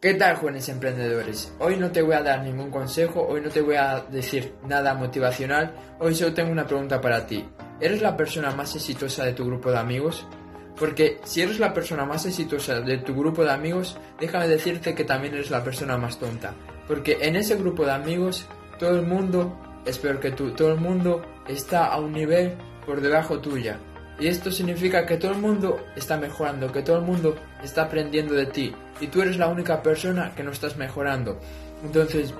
¿Qué tal jóvenes emprendedores? Hoy no te voy a dar ningún consejo, hoy no te voy a decir nada motivacional, hoy solo tengo una pregunta para ti. ¿Eres la persona más exitosa de tu grupo de amigos? Porque si eres la persona más exitosa de tu grupo de amigos, déjame decirte que también eres la persona más tonta. Porque en ese grupo de amigos todo el mundo es peor que tú, todo el mundo está a un nivel por debajo tuya. Y esto significa que todo el mundo está mejorando, que todo el mundo está aprendiendo de ti. Y tú eres la única persona que no estás mejorando. Entonces,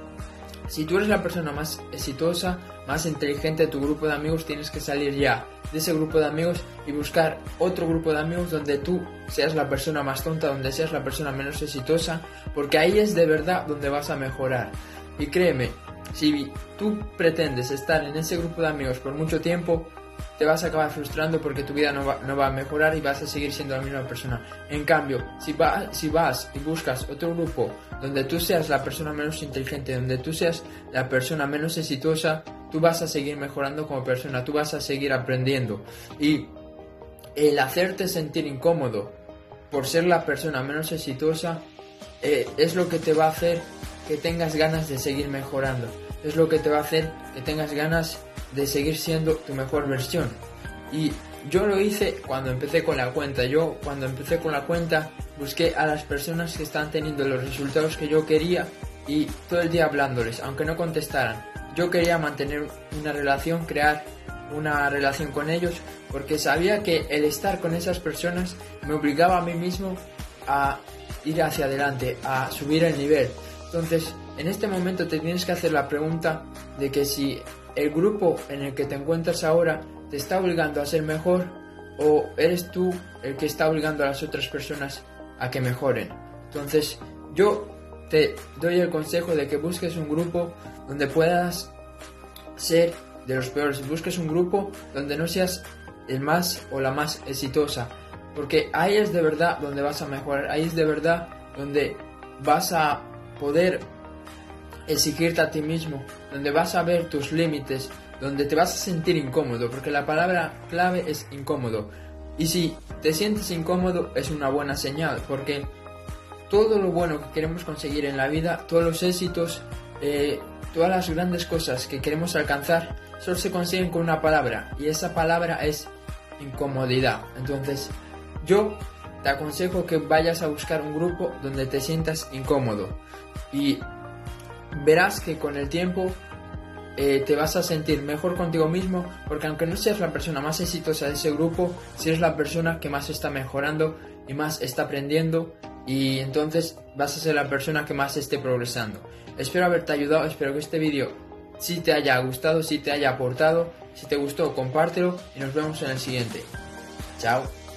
si tú eres la persona más exitosa, más inteligente de tu grupo de amigos, tienes que salir ya de ese grupo de amigos y buscar otro grupo de amigos donde tú seas la persona más tonta, donde seas la persona menos exitosa, porque ahí es de verdad donde vas a mejorar. Y créeme, si tú pretendes estar en ese grupo de amigos por mucho tiempo, te vas a acabar frustrando porque tu vida no va, a mejorar y vas a seguir siendo la misma persona. En cambio, si, si vas y buscas otro grupo donde tú seas la persona menos inteligente, donde tú seas la persona menos exitosa, tú vas a seguir mejorando como persona, tú vas a seguir aprendiendo. Y el hacerte sentir incómodo por ser la persona menos exitosa eh, es lo que te va a hacer que tengas ganas de seguir mejorando. Es lo que te va a hacer que tengas ganas de seguir siendo tu mejor versión. Y yo lo hice cuando empecé con la cuenta. Yo cuando empecé con la cuenta busqué a las personas que están teniendo los resultados que yo quería y todo el día hablándoles, aunque no contestaran. Yo quería mantener una relación, crear una relación con ellos, porque sabía que el estar con esas personas me obligaba a mí mismo a ir hacia adelante, a subir el nivel. Entonces, en este momento te tienes que hacer la pregunta de que si el grupo en el que te encuentras ahora te está obligando a ser mejor o eres tú el que está obligando a las otras personas a que mejoren. Entonces, yo te doy el consejo de que busques un grupo donde puedas ser de los peores, busques un grupo donde no seas el más o la más exitosa, porque ahí es de verdad donde vas a mejorar, ahí es de verdad donde vas a poder exigirte a ti mismo, donde vas a ver tus límites, donde te vas a sentir incómodo, porque la palabra clave es incómodo. Y si te sientes incómodo es una buena señal, porque todo lo bueno que queremos conseguir en la vida, todos los éxitos, eh, todas las grandes cosas que queremos alcanzar, solo se consiguen con una palabra, y esa palabra es incomodidad. Entonces, yo te aconsejo que vayas a buscar un grupo donde te sientas incómodo. Y verás que con el tiempo eh, te vas a sentir mejor contigo mismo porque aunque no seas la persona más exitosa de ese grupo, si eres la persona que más está mejorando y más está aprendiendo y entonces vas a ser la persona que más esté progresando. Espero haberte ayudado, espero que este vídeo si te haya gustado, si te haya aportado, si te gustó compártelo y nos vemos en el siguiente. Chao.